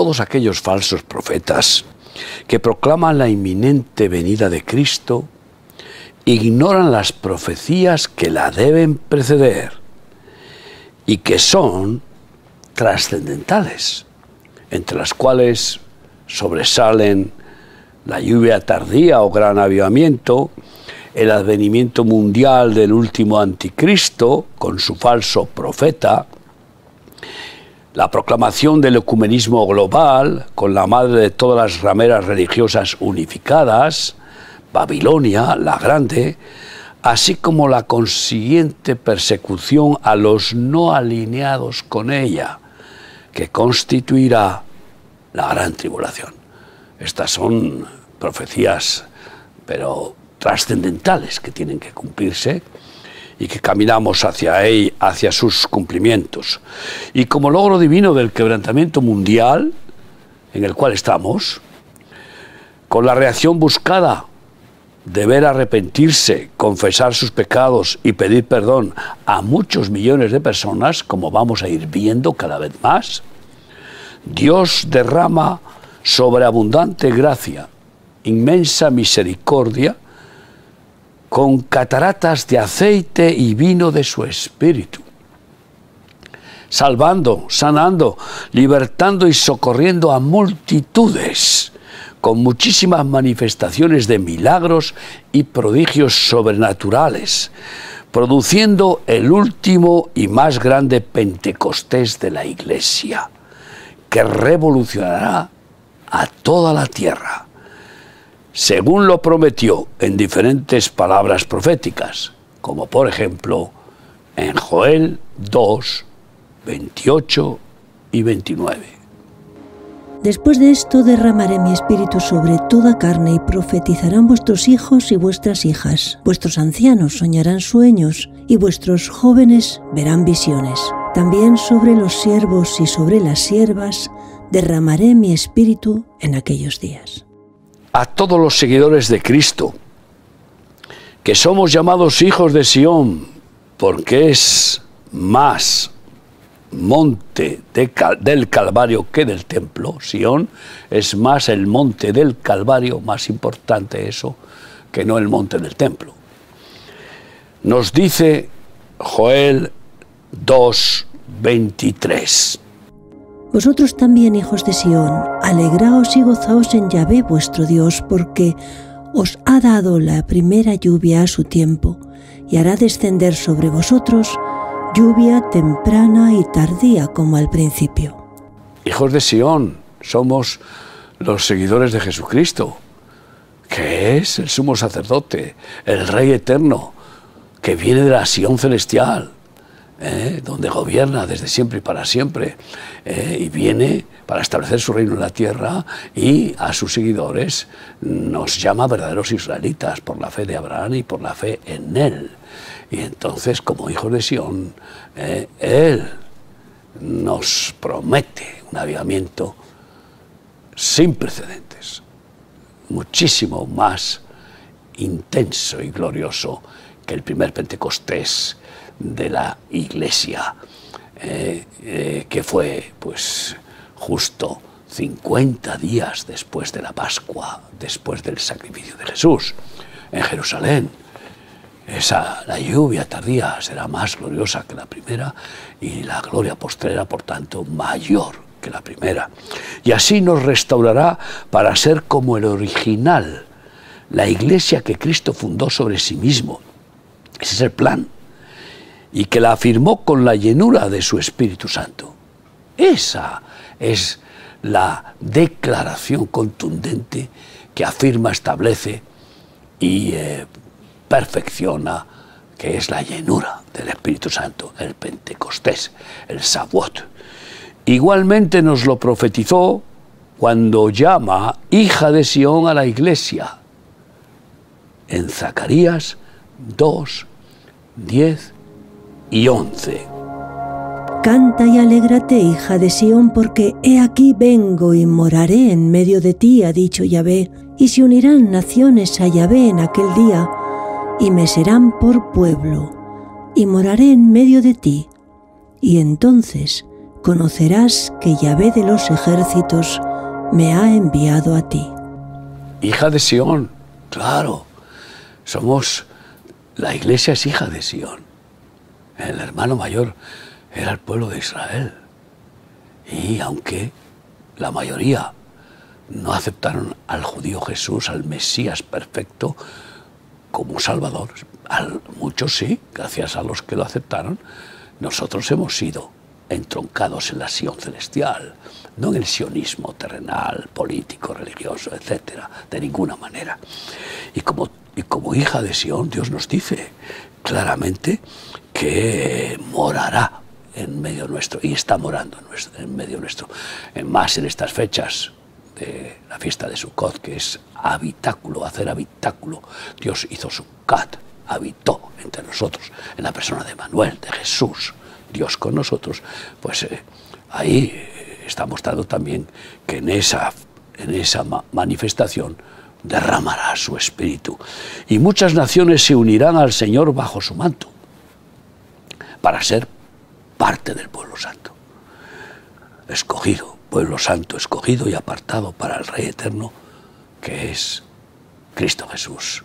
todos aquellos falsos profetas que proclaman la inminente venida de Cristo, ignoran las profecías que la deben preceder y que son trascendentales, entre las cuales sobresalen la lluvia tardía o gran avivamiento, el advenimiento mundial del último anticristo con su falso profeta, la proclamación del ecumenismo global con la madre de todas las rameras religiosas unificadas, Babilonia la Grande, así como la consiguiente persecución a los no alineados con ella, que constituirá la gran tribulación. Estas son profecías, pero trascendentales que tienen que cumplirse y que caminamos hacia, él, hacia sus cumplimientos. Y como logro divino del quebrantamiento mundial en el cual estamos, con la reacción buscada de ver arrepentirse, confesar sus pecados y pedir perdón a muchos millones de personas, como vamos a ir viendo cada vez más, Dios derrama sobreabundante gracia, inmensa misericordia, con cataratas de aceite y vino de su espíritu, salvando, sanando, libertando y socorriendo a multitudes, con muchísimas manifestaciones de milagros y prodigios sobrenaturales, produciendo el último y más grande Pentecostés de la Iglesia, que revolucionará a toda la tierra según lo prometió en diferentes palabras proféticas, como por ejemplo en Joel 2, 28 y 29. Después de esto derramaré mi espíritu sobre toda carne y profetizarán vuestros hijos y vuestras hijas. Vuestros ancianos soñarán sueños y vuestros jóvenes verán visiones. También sobre los siervos y sobre las siervas derramaré mi espíritu en aquellos días a todos los seguidores de Cristo, que somos llamados hijos de Sión, porque es más monte del Calvario que del templo. Sión es más el monte del Calvario, más importante eso, que no el monte del templo. Nos dice Joel 2, 23. Vosotros también, hijos de Sión, alegraos y gozaos en Yahvé vuestro Dios, porque os ha dado la primera lluvia a su tiempo, y hará descender sobre vosotros lluvia temprana y tardía como al principio. Hijos de Sión, somos los seguidores de Jesucristo, que es el sumo sacerdote, el Rey eterno, que viene de la Sión celestial ¿eh? donde gobierna desde siempre y para siempre, ¿eh? y viene para establecer su reino en la tierra y a sus seguidores nos llama verdaderos israelitas por la fe de Abraham y por la fe en él. Y entonces, como hijos de Sión, ¿eh? él nos promete un avivamiento sin precedentes, muchísimo más intenso y glorioso que el primer Pentecostés de la Iglesia, eh, eh, que fue pues justo 50 días después de la Pascua, después del sacrificio de Jesús en Jerusalén. Esa, la lluvia tardía será más gloriosa que la primera y la gloria postrera, por tanto, mayor que la primera. Y así nos restaurará para ser como el original, la iglesia que Cristo fundó sobre sí mismo. Ese es el plan y que la afirmó con la llenura de su Espíritu Santo. Esa es la declaración contundente que afirma, establece y eh, perfecciona, que es la llenura del Espíritu Santo, el Pentecostés, el Sabot. Igualmente nos lo profetizó cuando llama hija de Sión a la iglesia en Zacarías 2, 10 y 11. Canta y alégrate, hija de Sión, porque he aquí vengo y moraré en medio de ti, ha dicho Yahvé, y se unirán naciones a Yahvé en aquel día, y me serán por pueblo, y moraré en medio de ti, y entonces conocerás que Yahvé de los ejércitos me ha enviado a ti. Hija de Sión, claro. Somos, la iglesia es hija de Sión. El hermano mayor era el pueblo de Israel. Y aunque la mayoría no aceptaron al judío Jesús, al Mesías perfecto, como Salvador, muchos sí, gracias a los que lo aceptaron, nosotros hemos sido entroncados en la Sion celestial, no en el sionismo terrenal, político, religioso, etcétera, de ninguna manera. Y como, y como hija de Sion, Dios nos dice claramente que morará en medio nuestro, y está morando en medio nuestro, en más en estas fechas de la fiesta de Sukkot, que es habitáculo, hacer habitáculo. Dios hizo Sukkot, habitó entre nosotros, en la persona de Manuel, de Jesús, Dios con nosotros, pues eh, ahí está mostrando también que en esa, en esa manifestación derramará su espíritu. Y muchas naciones se unirán al Señor bajo su manto para ser parte del pueblo santo. Escogido, pueblo santo, escogido y apartado para el Rey eterno, que es Cristo Jesús.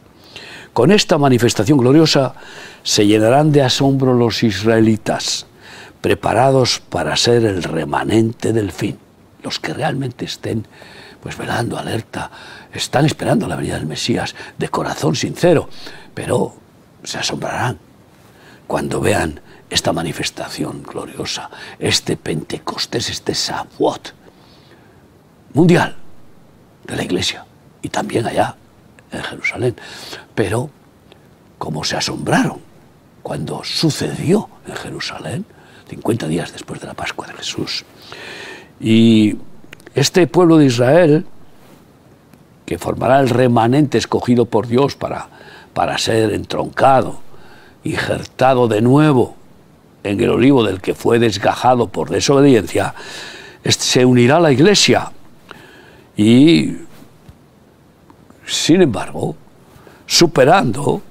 Con esta manifestación gloriosa se llenarán de asombro los israelitas preparados para ser el remanente del fin. Los que realmente estén pues velando, alerta, están esperando la venida del Mesías de corazón sincero, pero se asombrarán cuando vean esta manifestación gloriosa, este Pentecostés, este Sabot mundial de la Iglesia y también allá en Jerusalén. Pero como se asombraron cuando sucedió en Jerusalén, 50 días después de la Pascua de Jesús. Y este pueblo de Israel, que formará el remanente escogido por Dios para, para ser entroncado, injertado de nuevo en el olivo del que fue desgajado por desobediencia, se unirá a la iglesia. Y, sin embargo, superando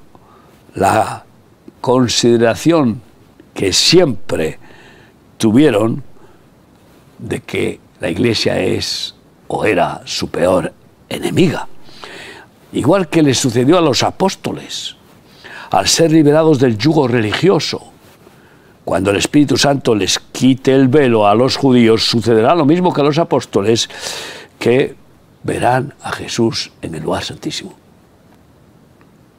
la consideración que siempre tuvieron de que la iglesia es o era su peor enemiga. Igual que le sucedió a los apóstoles, al ser liberados del yugo religioso. Cuando el Espíritu Santo les quite el velo a los judíos, sucederá lo mismo que a los apóstoles, que verán a Jesús en el lugar santísimo.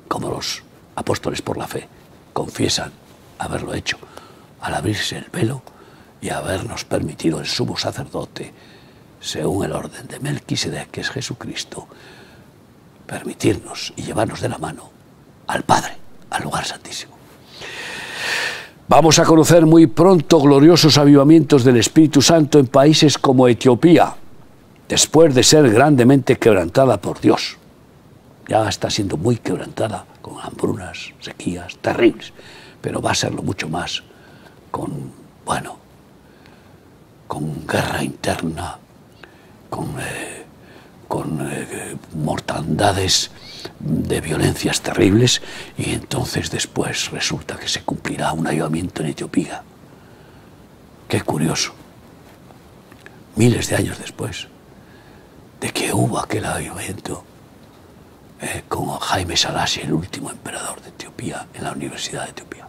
Como los apóstoles por la fe confiesan haberlo hecho al abrirse el velo y habernos permitido el sumo sacerdote, según el orden de Melquisedec, que es Jesucristo, permitirnos y llevarnos de la mano al Padre, al lugar santísimo. Vamos a conocer muy pronto gloriosos avivamientos del Espíritu Santo en países como Etiopía, después de ser grandemente quebrantada por Dios. Ya está siendo muy quebrantada con hambrunas, sequías terribles, pero va a serlo mucho más con, bueno, con guerra interna, con, eh, con eh, mortandades de violencias terribles y entonces después resulta que se cumplirá un avivamiento en Etiopía. Qué curioso. Miles de años después de que hubo aquel avivamiento eh, con Jaime Salasi, el último emperador de Etiopía, en la Universidad de Etiopía.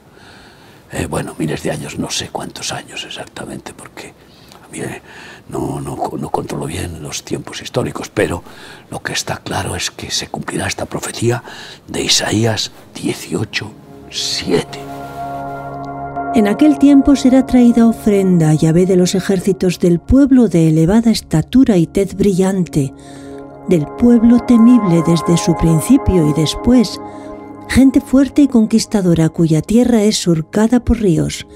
bueno, miles de años, no sé cuántos años exactamente, porque no, controlo bien los tiempos históricos, pero lo que está claro es que se cumplirá esta profecía de Isaías 18, 7. En aquel tiempo será traída ofrenda Yahvé de los ejércitos del pueblo de elevada estatura y tez brillante, del pueblo temible desde su principio y después, gente fuerte y conquistadora cuya tierra es surcada por ríos,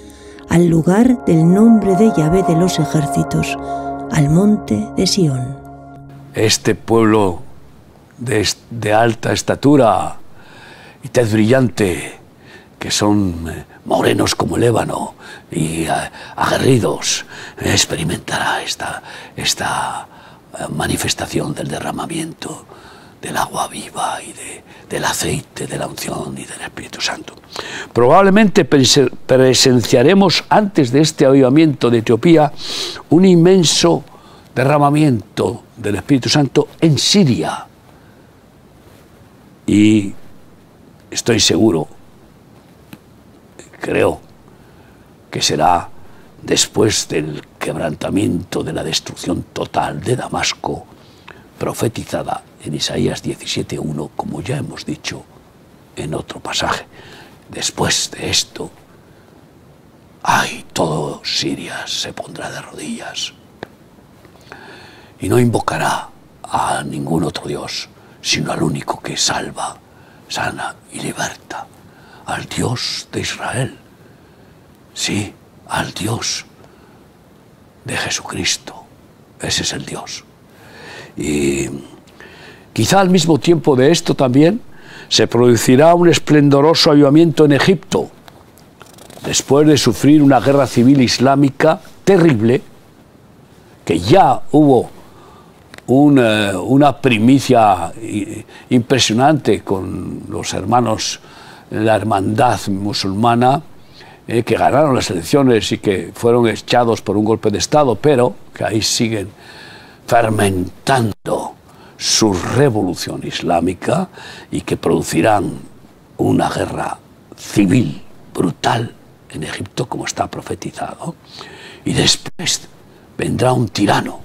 al lugar del nombre de Yahvé de los ejércitos, al monte de Sión. Este pueblo de, alta estatura y tez brillante, que son eh, morenos como el ébano y eh, aguerridos, experimentará esta, esta eh, manifestación del derramamiento del agua viva y del aceite, de la unción y del Espíritu Santo. Probablemente presenciaremos antes de este avivamiento de Etiopía un inmenso derramamiento del Espíritu Santo en Siria. Y estoy seguro, creo, que será después del quebrantamiento de la destrucción total de Damasco, profetizada en Isaías 17.1, como ya hemos dicho en otro pasaje. Después de esto, ay, todo Siria se pondrá de rodillas y no invocará a ningún otro Dios, sino al único que salva, sana y liberta, al Dios de Israel. Sí, al Dios de Jesucristo. Ese es el Dios. Y quizá al mismo tiempo de esto también se producirá un esplendoroso avivamiento en Egipto, después de sufrir una guerra civil islámica terrible, que ya hubo una, primicia impresionante con los hermanos la hermandad musulmana, eh, que ganaron las elecciones y que fueron echados por un golpe de Estado, pero que ahí siguen fermentando su revolución islámica y que producirán una guerra civil brutal en Egipto como está profetizado. Y después vendrá un tirano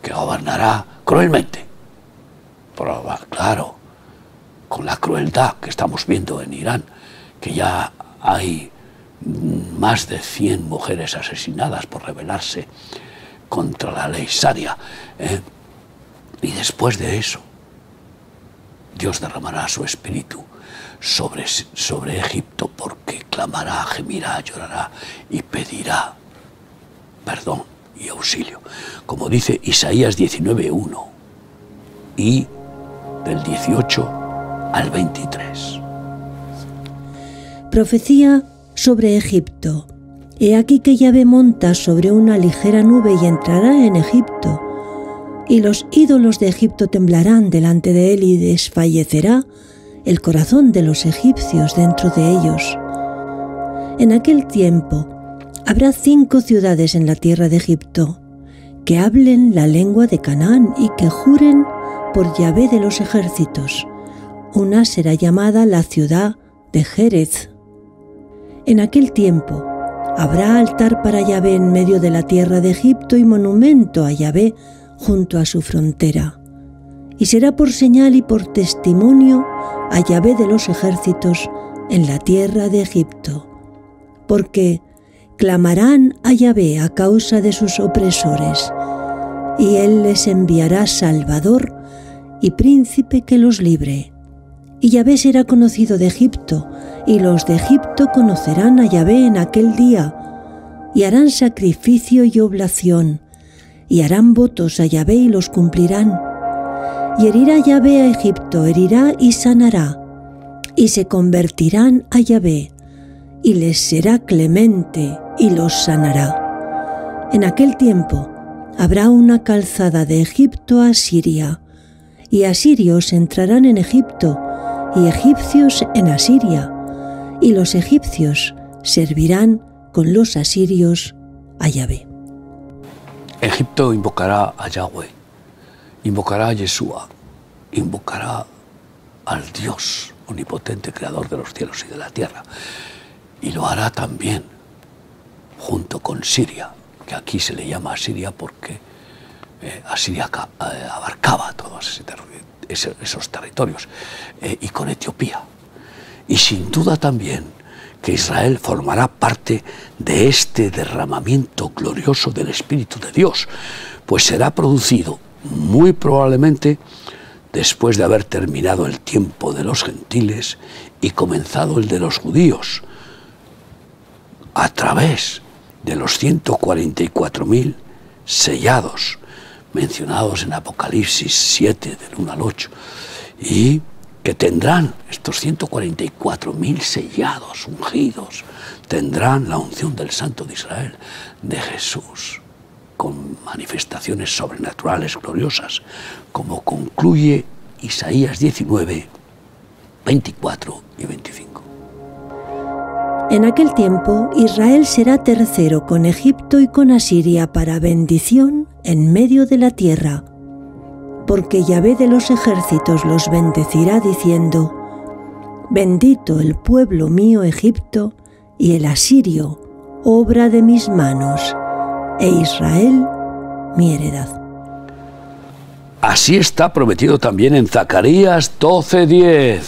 que gobernará cruelmente. Pero, claro, con la crueldad que estamos viendo en Irán, que ya hay más de 100 mujeres asesinadas por rebelarse contra la ley sharia. ¿eh? Y después de eso, Dios derramará su espíritu sobre, sobre Egipto porque clamará, gemirá, llorará y pedirá perdón y auxilio, como dice Isaías 19.1 y del 18 al 23. Profecía sobre Egipto. He aquí que Yahvé monta sobre una ligera nube y entrará en Egipto y los ídolos de Egipto temblarán delante de él y desfallecerá el corazón de los egipcios dentro de ellos. En aquel tiempo habrá cinco ciudades en la tierra de Egipto que hablen la lengua de Canaán y que juren por Yahvé de los ejércitos. Una será llamada la ciudad de Jerez. En aquel tiempo habrá altar para Yahvé en medio de la tierra de Egipto y monumento a Yahvé junto a su frontera, y será por señal y por testimonio a Yahvé de los ejércitos en la tierra de Egipto, porque clamarán a Yahvé a causa de sus opresores, y él les enviará Salvador y príncipe que los libre. Y Yahvé será conocido de Egipto, y los de Egipto conocerán a Yahvé en aquel día, y harán sacrificio y oblación, y harán votos a Yahvé y los cumplirán. Y herirá Yahvé a Egipto, herirá y sanará, y se convertirán a Yahvé, y les será clemente y los sanará. En aquel tiempo habrá una calzada de Egipto a Siria, y asirios entrarán en Egipto, y egipcios en Asiria, y los egipcios servirán con los asirios a Yahvé. Egipto invocará a Yahweh, invocará a Yeshua, invocará al Dios omnipotente, creador de los cielos y de la tierra. Y lo hará también junto con Siria, que aquí se le llama Siria porque eh, Asiria eh, abarcaba todos esos territorios, eh, y con Etiopía. Y sin duda también que Israel formará parte de este derramamiento glorioso del Espíritu de Dios, pues será producido muy probablemente después de haber terminado el tiempo de los gentiles y comenzado el de los judíos, a través de los 144.000 sellados mencionados en Apocalipsis 7, del 1 al 8, y que tendrán estos 144.000 sellados, ungidos, tendrán la unción del Santo de Israel, de Jesús, con manifestaciones sobrenaturales gloriosas, como concluye Isaías 19, 24 y 25. En aquel tiempo Israel será tercero con Egipto y con Asiria para bendición en medio de la tierra, porque Yahvé de los ejércitos los bendecirá diciendo, Bendito el pueblo mío Egipto y el asirio, obra de mis manos, e Israel mi heredad. Así está prometido también en Zacarías 12:10.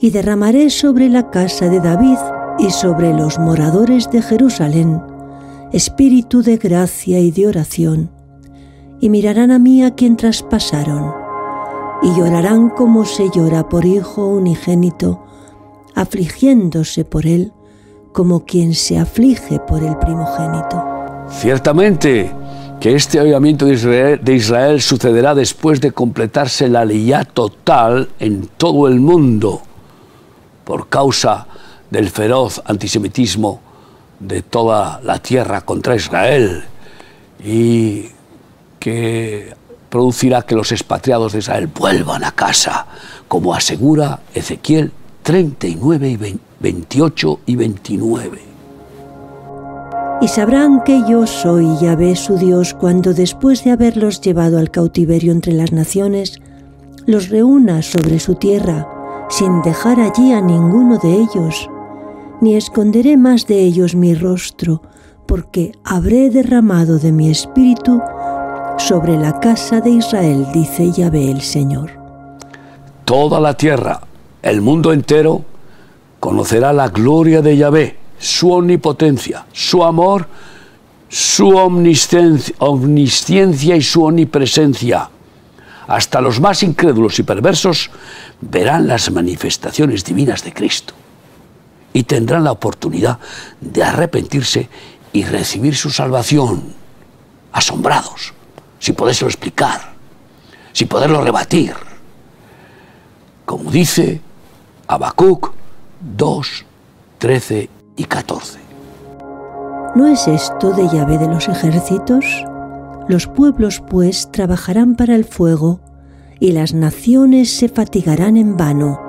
Y derramaré sobre la casa de David y sobre los moradores de Jerusalén espíritu de gracia y de oración, y mirarán a mí a quien traspasaron, y llorarán como se llora por hijo unigénito, afligiéndose por él como quien se aflige por el primogénito. Ciertamente, que este avivamiento de Israel, sucederá después de completarse la leyá total en todo el mundo por causa del feroz antisemitismo de toda la tierra contra Israel y que producirá que los expatriados de Israel vuelvan a casa, como asegura Ezequiel 39 y 28 y 29 y sabrán que yo soy Yahvé su Dios cuando después de haberlos llevado al cautiverio entre las naciones, los reúna sobre su tierra, sin dejar allí a ninguno de ellos, ni esconderé más de ellos mi rostro, porque habré derramado de mi espíritu sobre la casa de Israel, dice Yahvé el Señor. Toda la tierra, el mundo entero, conocerá la gloria de Yahvé su omnipotencia, su amor, su omnisciencia y su omnipresencia. Hasta los más incrédulos y perversos verán las manifestaciones divinas de Cristo y tendrán la oportunidad de arrepentirse y recibir su salvación, asombrados, sin podérselo explicar, sin poderlo rebatir. Como dice Habacuc 2, 13 y 14. ¿No es esto de llave de los ejércitos? Los pueblos pues trabajarán para el fuego y las naciones se fatigarán en vano,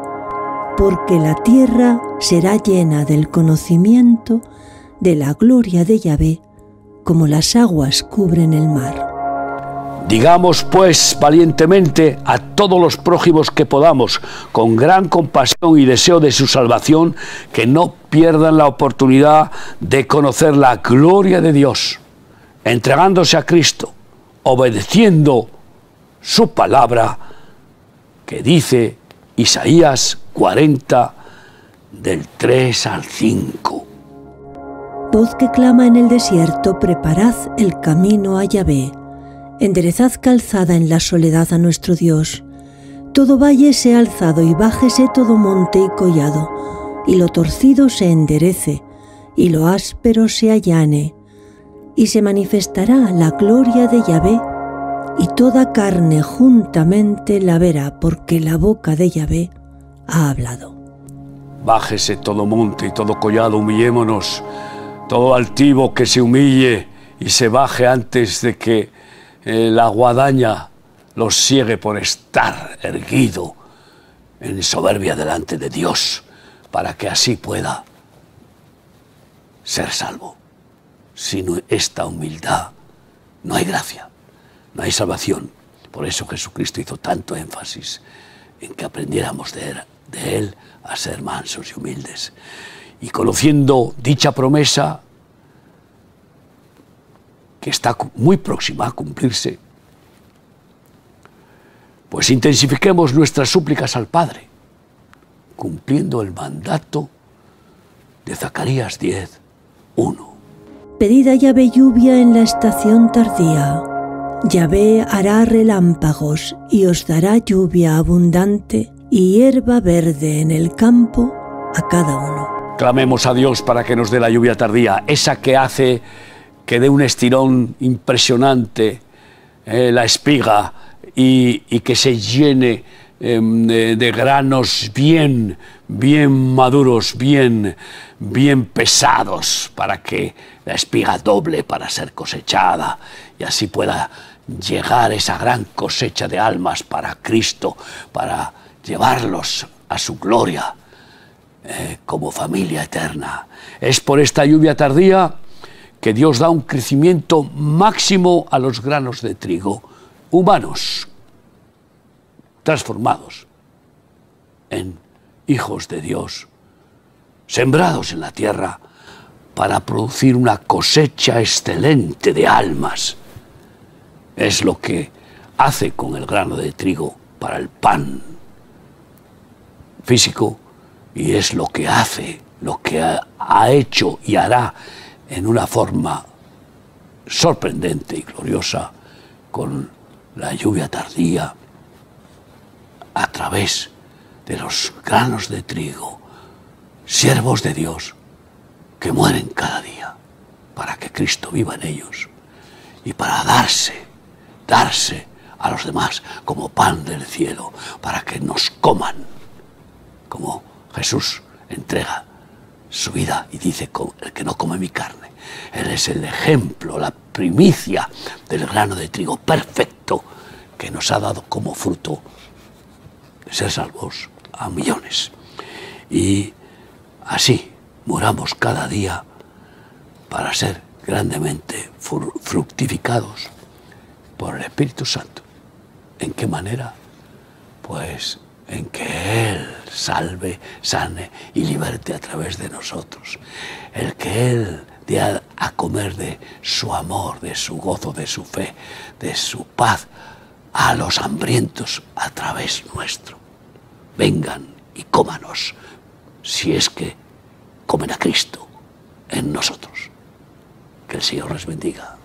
porque la tierra será llena del conocimiento de la gloria de Yahvé, como las aguas cubren el mar. Digamos pues valientemente a todos los prójimos que podamos, con gran compasión y deseo de su salvación, que no pierdan la oportunidad de conocer la gloria de Dios, entregándose a Cristo, obedeciendo su palabra que dice Isaías 40 del 3 al 5. Voz que clama en el desierto, preparad el camino a Yahvé Enderezad calzada en la soledad a nuestro Dios. Todo valle sea alzado y bájese todo monte y collado, y lo torcido se enderece, y lo áspero se allane, y se manifestará la gloria de Yahvé, y toda carne juntamente la verá, porque la boca de Yahvé ha hablado. Bájese todo monte y todo collado, humillémonos, todo altivo que se humille y se baje antes de que eh, la guadaña los sigue por estar erguido en soberbia delante de Dios, para que así pueda ser salvo. Sin esta humildad no hay gracia, no hay salvación. Por eso Jesucristo hizo tanto énfasis en que aprendiéramos de él, de él a ser mansos y humildes. Y conociendo dicha promesa, que está muy próxima a cumplirse, pues intensifiquemos nuestras súplicas al Padre, cumpliendo el mandato de Zacarías 10, 1. Pedida llave lluvia en la estación tardía. Yahvé hará relámpagos y os dará lluvia abundante y hierba verde en el campo a cada uno. Clamemos a Dios para que nos dé la lluvia tardía, esa que hace que dé un estirón impresionante eh, la espiga y, que se llene em, de, granos bien, bien maduros, bien, bien pesados, para que la espiga doble para ser cosechada y así pueda llegar esa gran cosecha de almas para Cristo, para llevarlos a su gloria eh, como familia eterna. Es por esta lluvia tardía que Dios da un crecimiento máximo a los granos de trigo humanos, transformados en hijos de Dios, sembrados en la tierra para producir una cosecha excelente de almas. Es lo que hace con el grano de trigo para el pan físico y es lo que hace, lo que ha, hecho y hará en una forma sorprendente y gloriosa con la lluvia tardía a través de los granos de trigo, siervos de Dios que mueren cada día para que Cristo viva en ellos y para darse, darse a los demás como pan del cielo, para que nos coman, como Jesús entrega su vida y dice, el que no come mi carne, Él es el ejemplo, la primicia del grano de trigo perfecto que nos ha dado como fruto ser salvos a millones. Y así muramos cada día para ser grandemente fructificados por el Espíritu Santo. ¿En qué manera? Pues en que Él salve, sane y liberte a través de nosotros. El que Él dé a, comer de su amor, de su gozo, de su fe, de su paz a los hambrientos a través nuestro. Vengan y cómanos, si es que comen a Cristo en nosotros. Que el Señor les bendiga.